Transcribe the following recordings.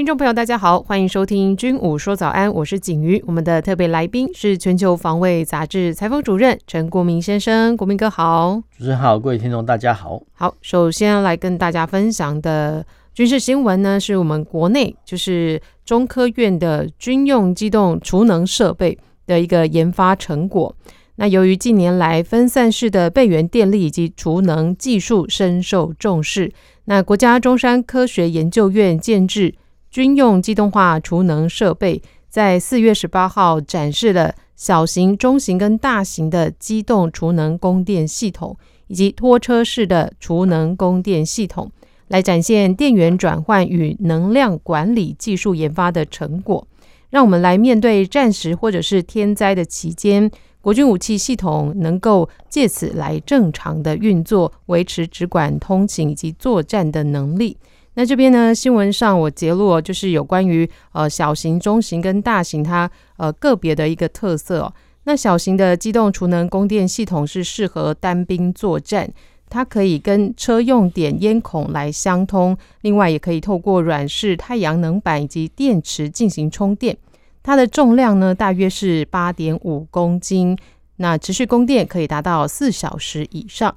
听众朋友，大家好，欢迎收听《军武说早安》，我是景瑜。我们的特别来宾是《全球防卫杂志》采访主任陈国民先生，国民哥好。主持人好，各位听众大家好。好，首先来跟大家分享的军事新闻呢，是我们国内就是中科院的军用机动储能设备的一个研发成果。那由于近年来分散式的备源电力以及储能技术深受重视，那国家中山科学研究院建置。军用机动化储能设备在四月十八号展示了小型、中型跟大型的机动储能供电系统，以及拖车式的储能供电系统，来展现电源转换与能量管理技术研发的成果。让我们来面对战时或者是天灾的期间，国军武器系统能够借此来正常的运作，维持指管通勤以及作战的能力。那这边呢，新闻上我揭露就是有关于呃小型、中型跟大型它呃个别的一个特色哦。那小型的机动储能供电系统是适合单兵作战，它可以跟车用点烟孔来相通，另外也可以透过软式太阳能板以及电池进行充电。它的重量呢大约是八点五公斤，那持续供电可以达到四小时以上。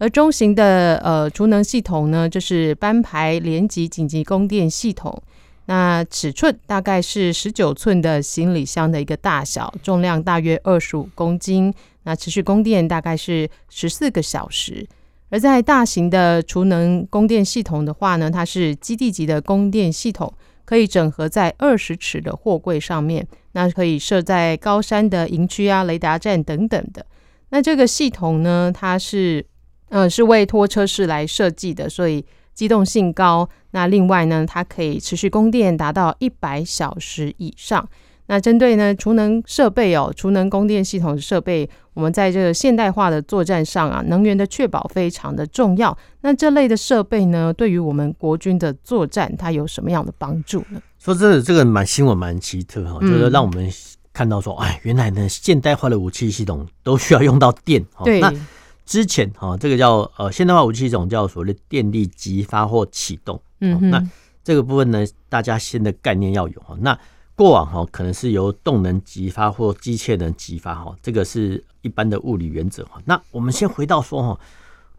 而中型的呃储能系统呢，就是班排连级紧急供电系统。那尺寸大概是十九寸的行李箱的一个大小，重量大约二十五公斤。那持续供电大概是十四个小时。而在大型的储能供电系统的话呢，它是基地级的供电系统，可以整合在二十尺的货柜上面。那可以设在高山的营区啊、雷达站等等的。那这个系统呢，它是。嗯，是为拖车式来设计的，所以机动性高。那另外呢，它可以持续供电达到一百小时以上。那针对呢储能设备哦，储能供电系统的设备，我们在这个现代化的作战上啊，能源的确保非常的重要。那这类的设备呢，对于我们国军的作战，它有什么样的帮助呢？说真的，这个蛮新闻蛮奇特哈，就是让我们看到说，哎，原来呢现代化的武器系统都需要用到电。对。那之前哈，这个叫呃现代化武器系统叫所谓的电力激发或启动，嗯哼，那这个部分呢，大家新的概念要有哈。那过往哈可能是由动能激发或机械能激发哈，这个是一般的物理原则哈。那我们先回到说哈，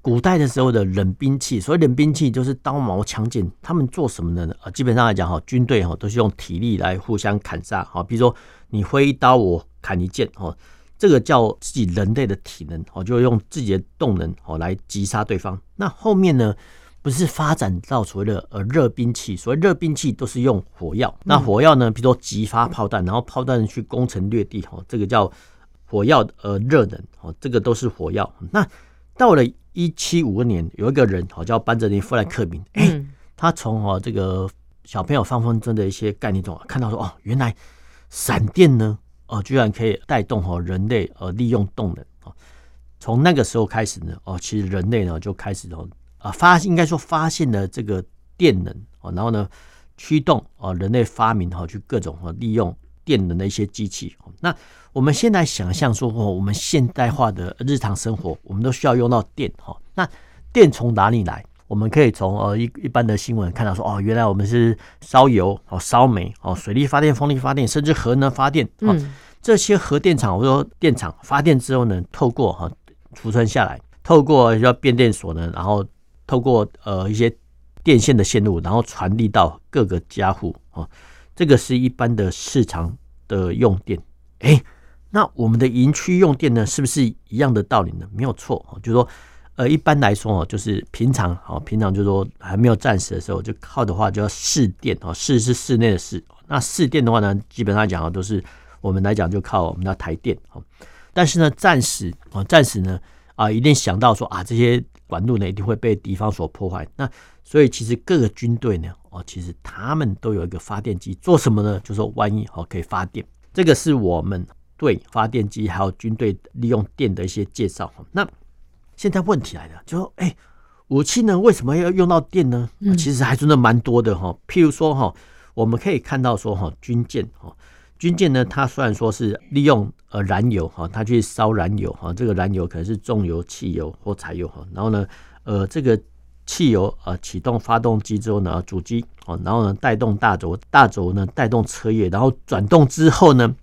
古代的时候的冷兵器，所谓冷兵器就是刀矛枪剑，他们做什么呢？啊，基本上来讲哈，军队哈都是用体力来互相砍杀哈，比如说你挥一刀，我砍一剑哈。这个叫自己人类的体能哦，就用自己的动能哦来击杀对方。那后面呢，不是发展到所谓的呃热兵器，所谓热兵器都是用火药。那火药呢，比如说激发炮弹，然后炮弹去攻城略地哦，这个叫火药呃热能哦，这个都是火药。那到了一七五二年，有一个人哦叫班哲尼·富兰克林，哎，他从哦这个小朋友放风筝的一些概念中看到说哦，原来闪电呢。哦，居然可以带动哦人类呃利用动能哦，从那个时候开始呢哦，其实人类呢就开始哦啊发应该说发现了这个电能哦，然后呢驱动哦人类发明哈去各种哦利用电能的一些机器。那我们现在想象说哦，我们现代化的日常生活，我们都需要用到电哈。那电从哪里来？我们可以从呃一一般的新闻看到说哦，原来我们是烧油哦、烧煤哦、水力发电、风力发电，甚至核能发电。哦，这些核电厂或者说电厂发电之后呢，透过哈储存下来，透过要变电所呢，然后透过呃一些电线的线路，然后传递到各个家户哦。这个是一般的市场的用电。哎，那我们的营区用电呢，是不是一样的道理呢？没有错哦，就是说。呃，一般来说哦，就是平常哦，平常就是说还没有战时的时候，就靠的话就要试电哦，试是室内的试。那试电的话呢，基本上讲啊，都是我们来讲就靠我们的台电哦。但是呢，战时哦，战时呢啊，一定想到说啊，这些管路呢一定会被敌方所破坏。那所以其实各个军队呢哦，其实他们都有一个发电机，做什么呢？就是说万一哦可以发电，这个是我们对发电机，还有军队利用电的一些介绍。那现在问题来了，就说，哎，武器呢为什么要用到电呢？其实还真的蛮多的哈。譬如说哈，我们可以看到说哈，军舰哈，军舰呢，它虽然说是利用呃燃油哈，它去烧燃油哈，这个燃油可能是重油、汽油或柴油哈，然后呢，呃，这个。汽油呃启动发动机之后呢，主机哦，然后呢带动大轴，大轴呢带动车叶，然后转动之后呢，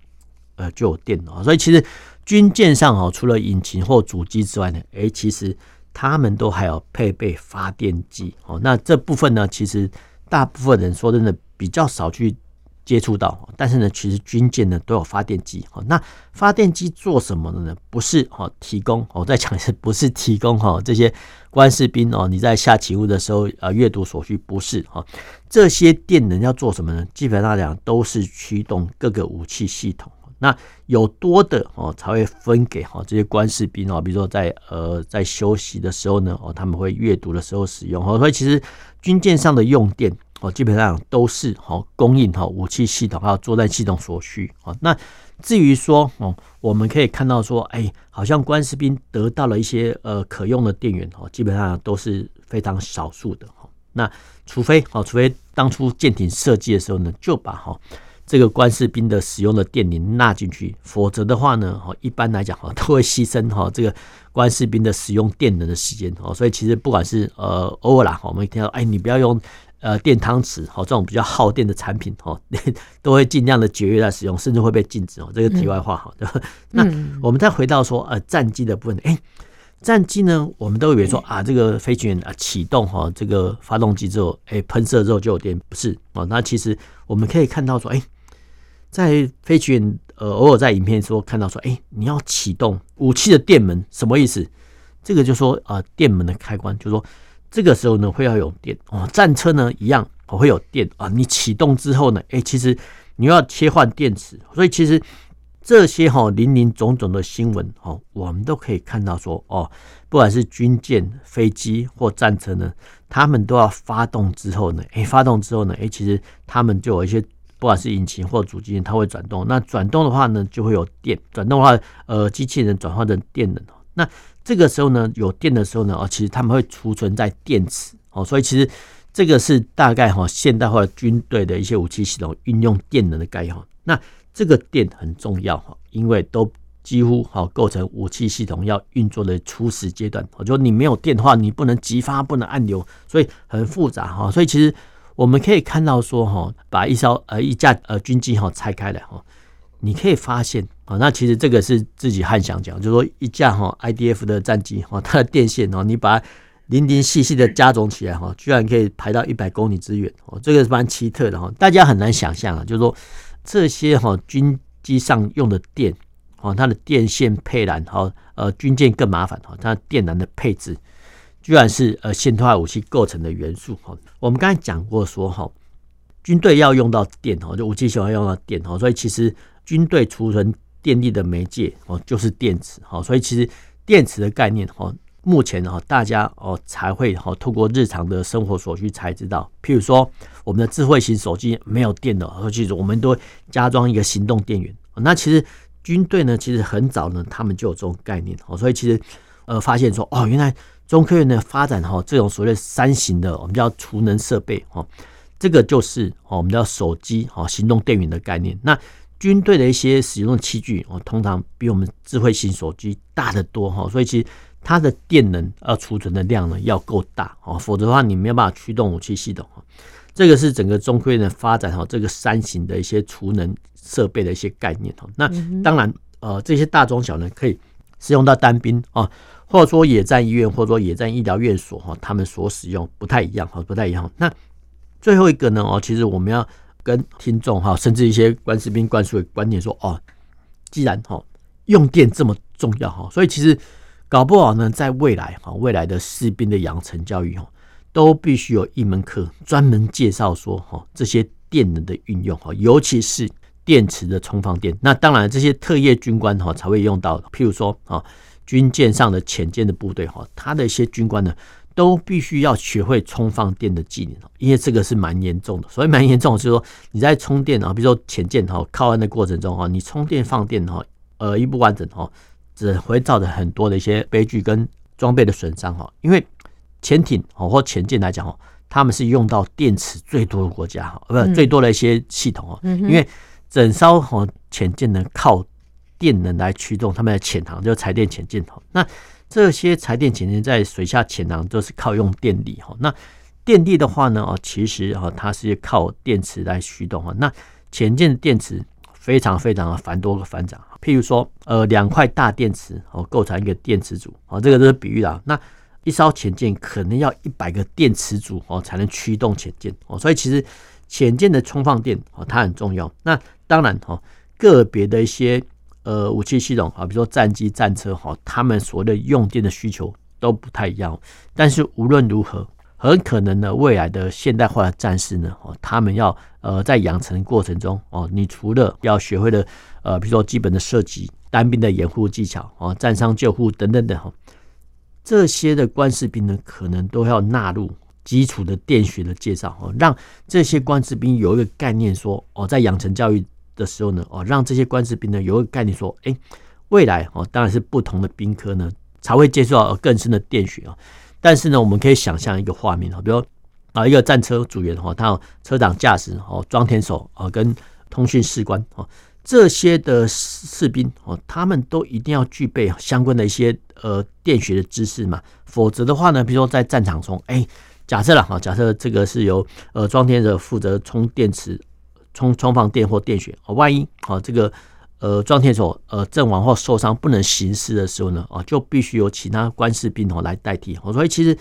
呃就有电了。所以其实军舰上哦，除了引擎或主机之外呢，诶，其实他们都还有配备发电机哦。那这部分呢，其实大部分人说真的比较少去。接触到，但是呢，其实军舰呢都有发电机哦。那发电机做什么的呢？不是哈提供，我再讲一次，不是提供哈这些官士兵哦，你在下起雾的时候啊阅读所需，不是哈。这些电能要做什么呢？基本上讲都是驱动各个武器系统。那有多的哦才会分给哈这些官士兵哦，比如说在呃在休息的时候呢哦他们会阅读的时候使用哦。所以其实军舰上的用电。哦，基本上都是好供应哈武器系统还有作战系统所需啊。那至于说哦，我们可以看到说，哎，好像官士兵得到了一些呃可用的电源哦，基本上都是非常少数的哈。那除非哦，除非当初舰艇设计的时候呢，就把哈这个官士兵的使用的电能纳进去，否则的话呢，哦一般来讲哈 都会牺牲哈这个官士兵的使用电能的时间哦。所以其实不管是呃偶尔啦，我们听到哎，你不要用。呃，电汤匙哦，这种比较耗电的产品哈，都会尽量的节约来使用，甚至会被禁止哦。这个题外话哈？那我们再回到说呃，战机的部分，哎，战机呢，我们都以为说啊，这个飞行员啊启动哈这个发动机之后，哎，喷射之后就有电，不是哦。那其实我们可以看到说，哎，在飞行员呃偶尔在影片说看到说，哎，你要启动武器的电门，什么意思？这个就说啊，电门的开关，就是说。这个时候呢，会要有电哦。战车呢，一样我会有电啊。你启动之后呢，哎，其实你要切换电池，所以其实这些哈林林总总的新闻哦，我们都可以看到说哦，不管是军舰、飞机或战车呢，他们都要发动之后呢，哎，发动之后呢，哎，其实他们就有一些，不管是引擎或主机，它会转动。那转动的话呢，就会有电。转动的话，呃，机器人转换成电能。那这个时候呢，有电的时候呢，哦，其实他们会储存在电池，哦，所以其实这个是大概哈现代化军队的一些武器系统运用电能的概念。那这个电很重要哈，因为都几乎哈构成武器系统要运作的初始阶段。就你没有电的话，你不能击发，不能按钮，所以很复杂哈。所以其实我们可以看到说哈，把一艘呃一架呃军机哈拆开来哈。你可以发现啊，那其实这个是自己汉翔讲，就是说一架哈 IDF 的战机哈，它的电线哦，你把它零零细细的加总起来哈，居然可以排到一百公里之远哦，这个是蛮奇特的哈，大家很难想象啊，就是说这些哈军机上用的电哦，它的电线配缆哈，呃，军舰更麻烦哈，它电缆的配置居然是呃现代化武器构成的元素哈。我们刚才讲过说哈，军队要用到电哈，就武器喜欢用到电哈，所以其实。军队储存电力的媒介哦，就是电池哈，所以其实电池的概念哈，目前哈大家哦才会哈透过日常的生活所需才知道。譬如说，我们的智慧型手机没有电了，而且我们都加装一个行动电源。那其实军队呢，其实很早呢，他们就有这种概念哦，所以其实呃发现说哦，原来中科院的发展哈，这种所谓三型的我们叫储能设备哈，这个就是我们叫手机哈行动电源的概念。那军队的一些使用的器具哦，通常比我们智慧型手机大得多哈，所以其实它的电能要储存的量呢要够大哦，否则的话你没有办法驱动武器系统。这个是整个中科院的发展哈，这个三型的一些储能设备的一些概念哈。那当然呃，这些大中小呢可以使用到单兵啊，或者说野战医院或者说野战医疗院所哈，他们所使用不太一样哈，不太一样。那最后一个呢哦，其实我们要。跟听众哈，甚至一些官士兵灌输的观念说哦，既然哈用电这么重要哈，所以其实搞不好呢，在未来哈，未来的士兵的养成教育哈，都必须有一门课专门介绍说哈这些电能的运用哈，尤其是电池的充放电。那当然，这些特业军官哈才会用到，譬如说啊，军舰上的潜舰的部队哈，他的一些军官呢。都必须要学会充放电的技能，因为这个是蛮严重的。所以蛮严重的就是说，你在充电啊，比如说潜舰哈靠岸的过程中哈，你充电放电哈，呃一不完整哈，只会造成很多的一些悲剧跟装备的损伤哈。因为潜艇哦或潜舰来讲哦，他们是用到电池最多的国家哈，不是最多的一些系统哦。因为整艘哦潜舰呢靠电能来驱动他们的潜航，就是柴电潜舰哈。那这些柴电潜艇在水下潜航都是靠用电力哈。那电力的话呢哦，其实哈它是靠电池来驱动哈。那潜舰的电池非常非常的繁多个繁杂，譬如说呃两块大电池哦构成一个电池组哦，这个都是比喻啦。那一艘潜舰可能要一百个电池组哦才能驱动潜舰哦，所以其实潜舰的充放电哦它很重要。那当然哦个别的一些。呃，武器系统啊，比如说战机、战车哈，他们所谓的用电的需求都不太一样。但是无论如何，很可能呢，未来的现代化的战士呢，哦，他们要呃在养成过程中哦，你除了要学会了呃，比如说基本的射击、单兵的掩护技巧哦，战伤救护等等等哈，这些的官士兵呢，可能都要纳入基础的电学的介绍哦，让这些官士兵有一个概念说哦，在养成教育。的时候呢，哦，让这些官士兵呢有个概念，说，哎，未来哦，当然是不同的兵科呢才会接触到更深的电学啊。但是呢，我们可以想象一个画面啊，比如啊，一个战车组员哈，他有车长、驾驶哦、装填手啊，跟通讯士官哦，这些的士兵哦，他们都一定要具备相关的一些呃电学的知识嘛，否则的话呢，比如说在战场中，哎，假设了哈，假设这个是由呃装填者负责充电池。充充放电或电学，万一啊这个呃装填手呃阵亡或受伤不能行事的时候呢，啊就必须由其他官士兵哦来代替。所以其实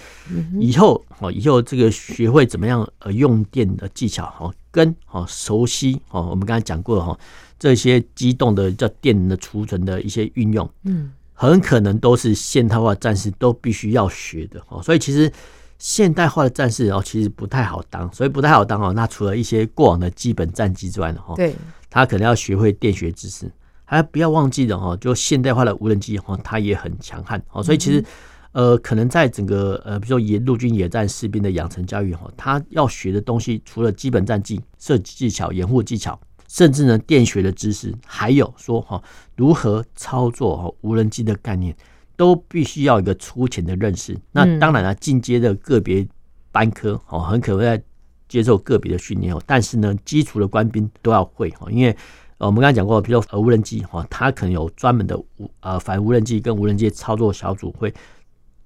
以后哦以后这个学会怎么样呃用电的技巧哈，跟哦熟悉哦我们刚才讲过的哈这些机动的叫电能的储存的一些运用，嗯，很可能都是现代化战士都必须要学的哦。所以其实。现代化的战士哦，其实不太好当，所以不太好当哦。那除了一些过往的基本战机之外呢，哈，对，他可能要学会电学知识，还不要忘记的哦，就现代化的无人机哈，它也很强悍哦。所以其实呃，可能在整个呃，比如说野陆军野战士兵的养成教育哈，他要学的东西，除了基本战技、射击技巧、掩护技巧，甚至呢电学的知识，还有说哈如何操作哈无人机的概念。都必须要有一个粗浅的认识。那当然了，进阶的个别班科哦，很可能在接受个别的训练哦。但是呢，基础的官兵都要会哦，因为我们刚才讲过，比如说无人机哈，它可能有专门的无呃反无人机跟无人机操作小组会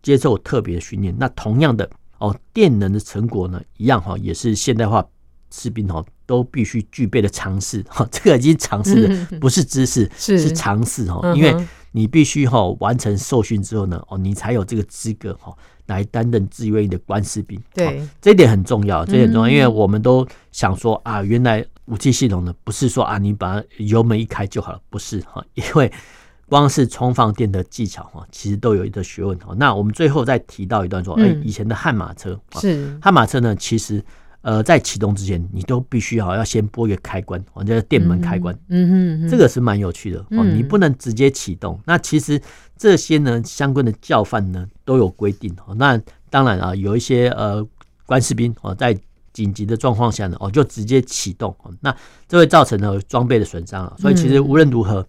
接受特别的训练。那同样的哦，电能的成果呢，一样哈，也是现代化士兵哈都必须具备的常识哈。这个已经常识的不是知识，是常识哈，因为。你必须哈完成受训之后呢，哦，你才有这个资格哈来担任志愿役的官士兵。对，这一点很重要，这一点很重要，因为我们都想说啊，原来武器系统呢不是说啊你把油门一开就好了，不是哈，因为光是充放电的技巧哈，其实都有一个学问哈。那我们最后再提到一段说，哎，以前的悍马车是悍马车呢，其实。呃，在启动之前，你都必须要要先拨一个开关，哦，叫电门开关。嗯哼，这个是蛮有趣的哦。你不能直接启动。那其实这些呢，相关的教范呢都有规定哦。那当然啊，有一些呃官士兵哦，在紧急的状况下呢，哦就直接启动。那这会造成了装备的损伤啊。所以其实无论如何，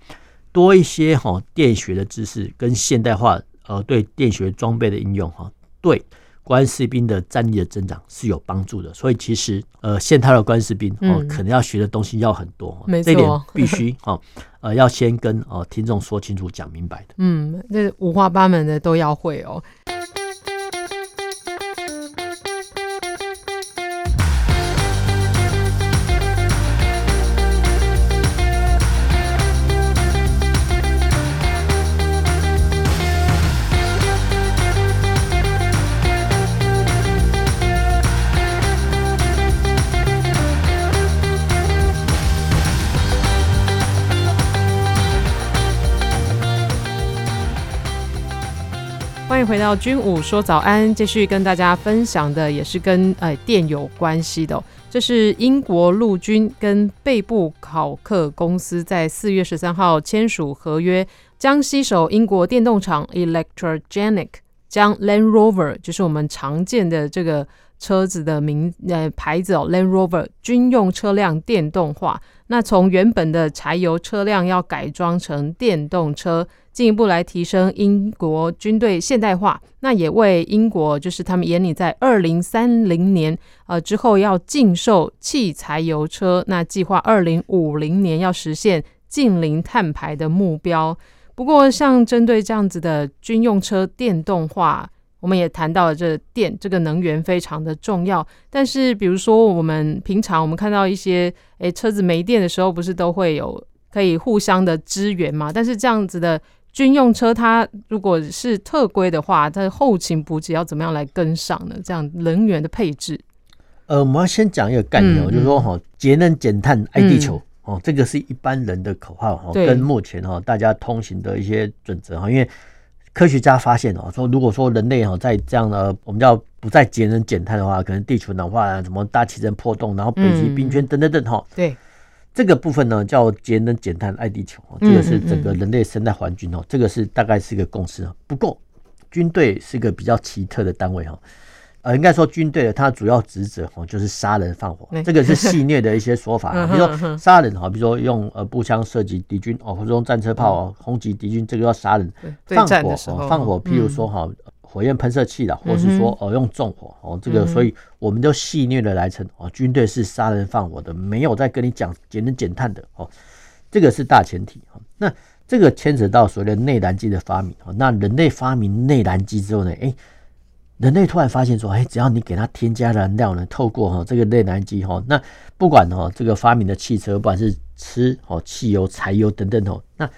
多一些哈电学的知识跟现代化呃对电学装备的应用哈，对。官士兵的战力的增长是有帮助的，所以其实呃，现代的官士兵哦，可能要学的东西要很多，嗯、这一点必须 哦，呃，要先跟哦听众说清楚、讲明白的。嗯，这五花八门的都要会哦。回到军武说早安，继续跟大家分享的也是跟呃电有关系的哦。这是英国陆军跟贝布考克公司在四月十三号签署合约，将携手英国电动厂 Electrogenic，将 Land Rover，就是我们常见的这个车子的名呃牌子哦，Land Rover 军用车辆电动化。那从原本的柴油车辆要改装成电动车，进一步来提升英国军队现代化。那也为英国就是他们眼里在二零三零年呃之后要禁售汽柴油车，那计划二零五零年要实现净零碳排的目标。不过，像针对这样子的军用车电动化。我们也谈到了这电这个能源非常的重要，但是比如说我们平常我们看到一些诶车子没电的时候，不是都会有可以互相的支援嘛？但是这样子的军用车，它如果是特规的话，它的后勤补给要怎么样来跟上呢？这样能源的配置，呃，我们要先讲一个概念，嗯、就是说哈，节能减碳爱地球、嗯、哦，这个是一般人的口号哈，跟目前哈大家通行的一些准则哈，因为。科学家发现哦，说如果说人类哈在这样的我们叫不再节能减碳的话，可能地球暖化啊，什么大气层破洞，然后北极冰圈等等等哈。对，这个部分呢叫节能减碳爱地球，这个是整个人类生态环境哦，这个是大概是一个共识。不过军队是一个比较奇特的单位哈。呃，应该说军队的它主要职责哦，就是杀人放火，这个是戏谑的一些说法。比如说杀人哈，比如说用呃步枪射击敌军哦，或者用战车炮轰击敌军，这个叫杀人。放火哦，放火，譬如说哈，火焰喷射器的，或是说哦用纵火哦，这个所以我们都戏谑的来称哦，军队是杀人放火的，没有在跟你讲节能减碳的哦，这个是大前提。那这个牵扯到所谓的内燃机的发明哦，那人类发明内燃机之后呢，哎。人类突然发现说，哎，只要你给它添加燃料呢，透过哈这个内燃机哈，那不管哈这个发明的汽车，不管是吃哦汽油、柴油等等哦，那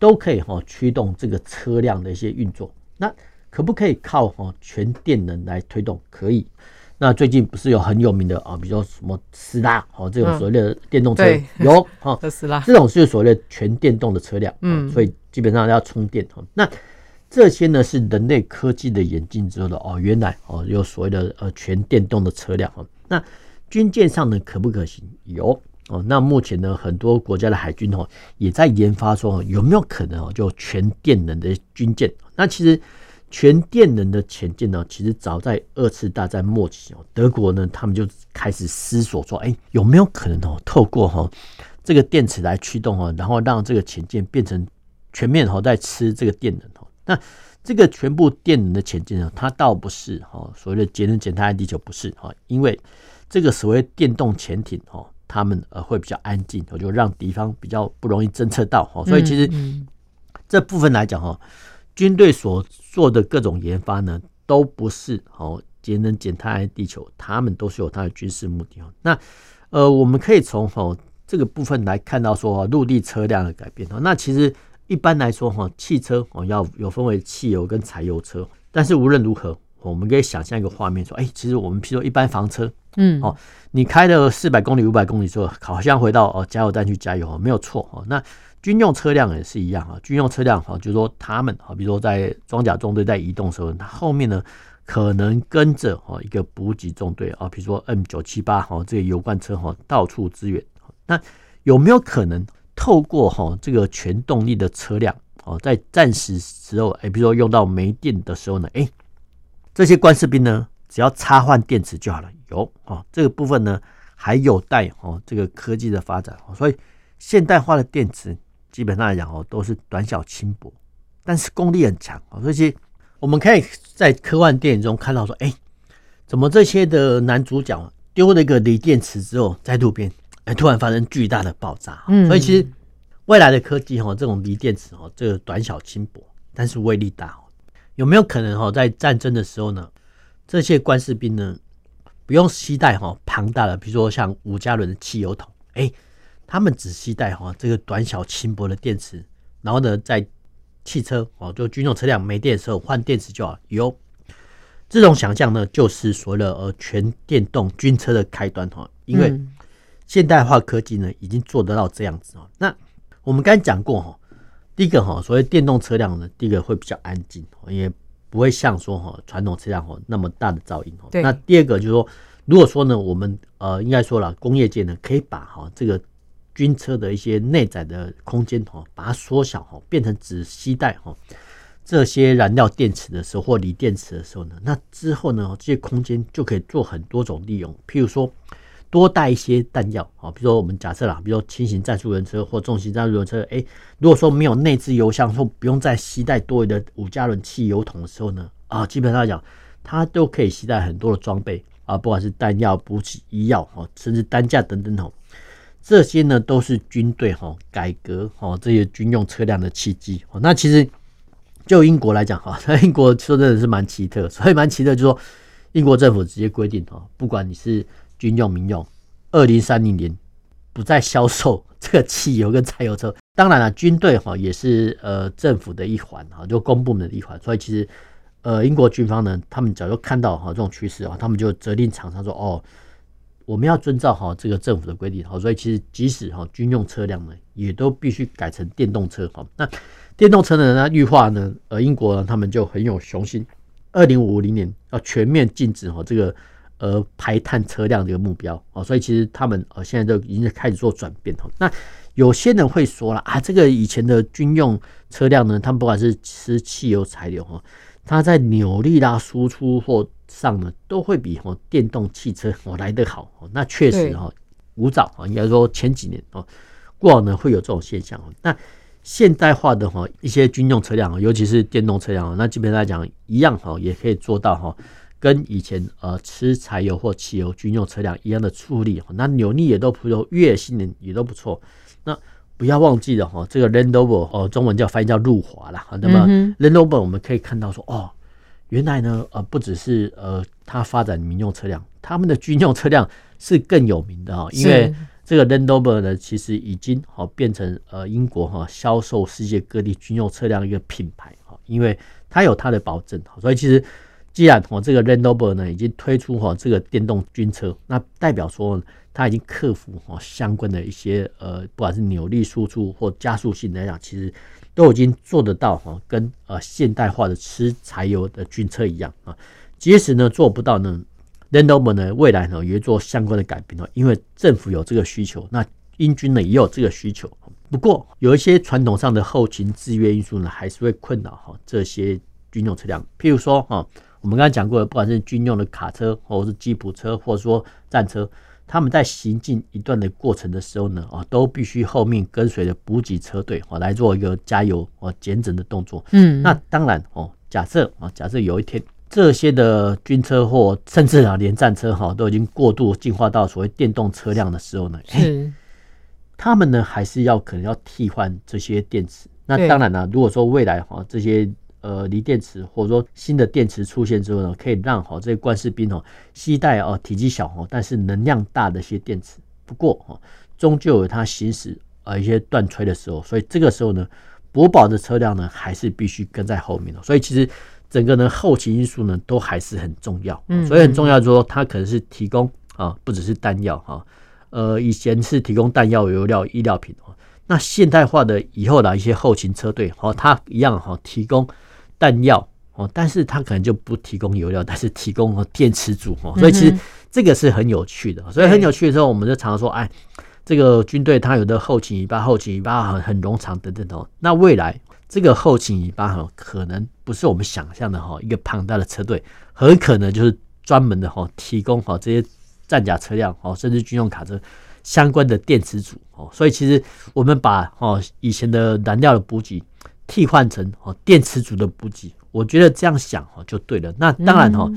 都可以哈驱动这个车辆的一些运作。那可不可以靠哈全电能来推动？可以。那最近不是有很有名的啊，比如说什么斯拉哦这种所谓的电动车有 哈特斯拉这种是所谓的全电动的车辆，嗯，所以基本上要充电哈那。这些呢是人类科技的演进之后的哦，原来哦有所谓的呃全电动的车辆哦，那军舰上呢可不可行？有哦，那目前呢很多国家的海军哦也在研发说有没有可能哦就全电能的军舰？那其实全电能的潜舰呢，其实早在二次大战末期哦，德国呢他们就开始思索说，哎有没有可能哦透过哈这个电池来驱动哦，然后让这个潜舰变成全面哦在吃这个电能哦。那这个全部电能的前进呢，它倒不是哦所谓的节能减碳爱地球不是哦，因为这个所谓电动潜艇哦，他们呃会比较安静，我就让敌方比较不容易侦测到哦，所以其实这部分来讲哈，军队所做的各种研发呢，都不是哦节能减碳爱地球，他们都是有它的军事目的哦。那呃，我们可以从哦这个部分来看到说陆地车辆的改变哦，那其实。一般来说，哈，汽车哦要有分为汽油跟柴油车。但是无论如何，我们可以想象一个画面，说，哎，其实我们譬如说一般房车，嗯，哦，你开了四百公里、五百公里之后，好像回到哦加油站去加油，没有错哦。那军用车辆也是一样啊，军用车辆哈，就是说他们啊，比如说在装甲中队在移动的时候，它后面呢可能跟着哦一个补给中队啊，比如说 M 九七八哈这个油罐车哈到处支援。那有没有可能？透过哈这个全动力的车辆哦，在战时时候，哎，比如说用到没电的时候呢，哎，这些官士兵呢，只要插换电池就好了。有哦，这个部分呢还有待哦这个科技的发展。所以现代化的电池基本上来讲哦，都是短小轻薄，但是功力很强哦。所以我们可以在科幻电影中看到说，哎，怎么这些的男主角丢了一个锂电池之后，在路边边。突然发生巨大的爆炸，嗯所以其实未来的科技哈，这种锂电池哈，这个短小轻薄，但是威力大，有没有可能哈，在战争的时候呢，这些官士兵呢，不用携带哈庞大的，比如说像五加仑的汽油桶，哎，他们只携带哈这个短小轻薄的电池，然后呢，在汽车哦，就军用车辆没电的时候换电池就好。有这种想象呢，就是所谓的呃全电动军车的开端哈，因为。现代化科技呢，已经做得到这样子哦。那我们刚才讲过哈，第一个哈，所谓电动车辆呢，第一个会比较安静，因为不会像说哈传统车辆哈那么大的噪音。对。那第二个就是说，如果说呢，我们呃应该说了，工业界呢可以把哈这个军车的一些内载的空间哈，把它缩小哈，变成只携带哈这些燃料电池的时候或锂电池的时候呢，那之后呢，这些空间就可以做很多种利用，譬如说多带一些弹药啊，比如说我们假设啦，比如说轻型战术人车或重型战术人车，哎，如果说没有内置油箱，说不用再携带多余的五加仑汽油桶的时候呢，啊，基本上来讲，它都可以携带很多的装备啊，不管是弹药、补给、医药哦，甚至担架等等哦，这些呢都是军队哈改革哈这些军用车辆的契机。那其实。就英国来讲哈，那 英国说真的是蛮奇特，所以蛮奇特，就说英国政府直接规定哈，不管你是军用、民用，二零三零年不再销售 这个汽油跟柴油车。当然了，军队哈也是呃政府的一环哈，就公部门的一环。所以其实呃英国军方呢，他们早就看到哈这种趋势啊，他们就责令厂商说哦，我们要遵照哈这个政府的规定哈。所以其实即使哈军用车辆呢，也都必须改成电动车哈。那电动车的呢，绿化呢，呃，英国呢，他们就很有雄心，二零五零年要全面禁止哈这个呃排碳车辆这个目标啊，所以其实他们呃现在都已经开始做转变哈。那有些人会说了啊，这个以前的军用车辆呢，他们不管是吃汽油、柴油哈，它在扭力啦、输出或上呢，都会比哦电动汽车哦来得好。那确实哈，古早啊，应该说前几年哦，过往呢会有这种现象。那现代化的哈一些军用车辆，尤其是电动车辆，那基本上来讲一样哈，也可以做到哈，跟以前呃吃柴油或汽油军用车辆一样的处理，那扭力也都不错，越野性能也都不错。那不要忘记了哈，这个 Land Rover 哦，中文叫翻译叫路华啦。那么 Land Rover 我们可以看到说哦，原来呢呃不只是呃它发展民用车辆，他们的军用车辆是更有名的哈，因为。这个 Land Rover 呢，其实已经好变成呃英国哈销售世界各地军用车辆一个品牌哈，因为它有它的保证，所以其实既然我这个 Land Rover 呢已经推出哈这个电动军车，那代表说它已经克服哈相关的一些呃不管是扭力输出或加速性来讲，其实都已经做得到哈，跟呃现代化的吃柴油的军车一样啊，即使呢做不到呢。Land Rover 呢，未来呢也做相关的改变哦，因为政府有这个需求，那英军呢也有这个需求。不过有一些传统上的后勤制约因素呢，还是会困扰哈这些军用车辆。譬如说哈，我们刚才讲过的，不管是军用的卡车，或者是吉普车，或者说战车，他们在行进一段的过程的时候呢，啊，都必须后面跟随着补给车队啊来做一个加油啊减震的动作。嗯，那当然哦，假设啊，假设有一天。这些的军车或甚至啊连战车哈都已经过度进化到所谓电动车辆的时候呢，是他们呢还是要可能要替换这些电池。那当然了，如果说未来哈这些呃锂电池或者说新的电池出现之后呢，可以让哈这些官士兵哦携带哦体积小哦但是能量大的一些电池。不过哈终究有它行驶啊一些断炊的时候，所以这个时候呢国宝的车辆呢还是必须跟在后面的。所以其实。整个呢后勤因素呢都还是很重要，所以很重要就说它可能是提供啊不只是弹药哈，呃以前是提供弹药、油料、医疗品哦，那现代化的以后的一些后勤车队哦，它一样哈提供弹药哦，但是它可能就不提供油料，但是提供电池组哦，所以其实这个是很有趣的，所以很有趣的时候，我们就常常说哎，这个军队它有的后勤尾巴、后勤尾巴很很冗长等等哦，那未来。这个后勤尾巴哈，可能不是我们想象的哈，一个庞大的车队，很可能就是专门的哈，提供哈这些战甲车辆哦，甚至军用卡车相关的电池组哦。所以其实我们把哦以前的燃料的补给替换成哦电池组的补给，我觉得这样想哦就对了。那当然哈，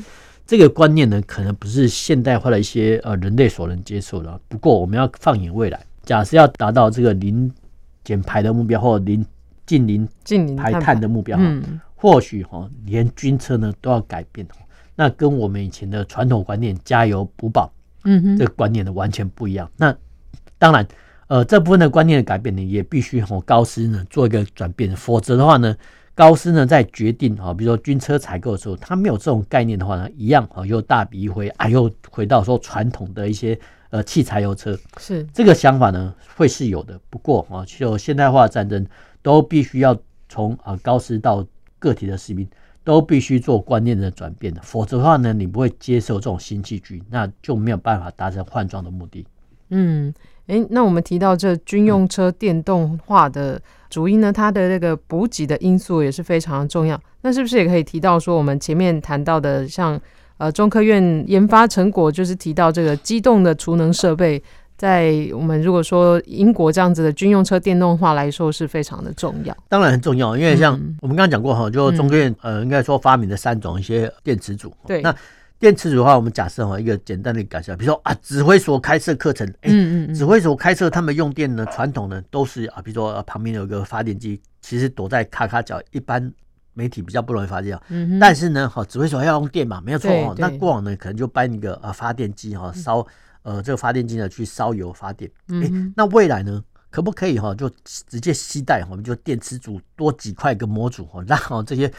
这个观念呢，可能不是现代化的一些呃人类所能接受的。不过我们要放眼未来，假设要达到这个零减排的目标或零。近零近零排碳的目标，嗯，或许哈连军车呢都要改变，那跟我们以前的传统观念加油补保，嗯哼，这个观念呢完全不一样。那当然，呃，这部分的观念的改变呢，也必须和高斯呢做一个转变，否则的话呢，高斯呢在决定啊，比如说军车采购的时候，他没有这种概念的话呢，一样啊又大笔一挥，啊又回到说传统的一些呃汽柴油车，是这个想法呢会是有的。不过啊，就现代化战争。都必须要从啊高斯到个体的士兵，都必须做观念的转变的，否则的话呢，你不会接受这种新器具，那就没有办法达成换装的目的。嗯，诶，那我们提到这军用车电动化的主因呢，它的那个补给的因素也是非常的重要。那是不是也可以提到说，我们前面谈到的像呃中科院研发成果，就是提到这个机动的储能设备？在我们如果说英国这样子的军用车电动化来说是非常的重要，当然很重要，因为像我们刚刚讲过哈，就中科院呃应该说发明的三种一些电池组。对，那电池组的话，我们假设哈一个简单的感受，比如说啊指挥所开设课程，嗯嗯，指挥所开设他们用电呢，传统呢都是啊，比如说旁边有一个发电机，其实躲在卡卡角，一般媒体比较不容易发现。嗯，但是呢，哈指挥所要用电嘛，没有错哈，那过往呢可能就搬一个啊发电机哈烧。呃，这个发电机呢，去烧油发电。哎、欸，那未来呢，可不可以哈，就直接携带，我们就电池组多几块个模组哈，让这些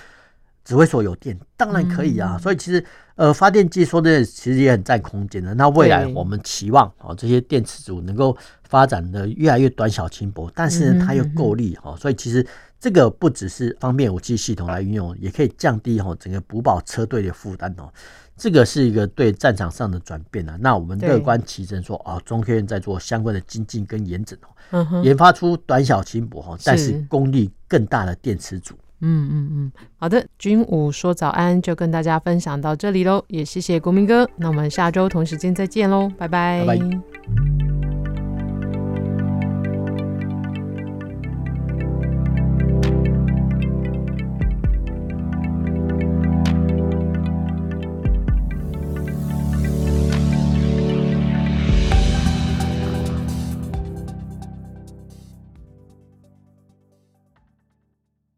指挥所有电，当然可以啊。所以其实呃，发电机说的其实也很占空间的。那未来我们期望啊，这些电池组能够发展的越来越短小轻薄，但是呢，它又够力哈。所以其实这个不只是方便武器系统来运用，也可以降低哈整个补保车队的负担哦。这个是一个对战场上的转变啊，那我们乐观其成说啊，中科院在做相关的精进跟研整哦，研发出短小轻薄哈，但是功率更大的电池组。嗯嗯嗯，好的，军武说早安就跟大家分享到这里喽，也谢谢国民哥，那我们下周同时间再见喽，拜拜。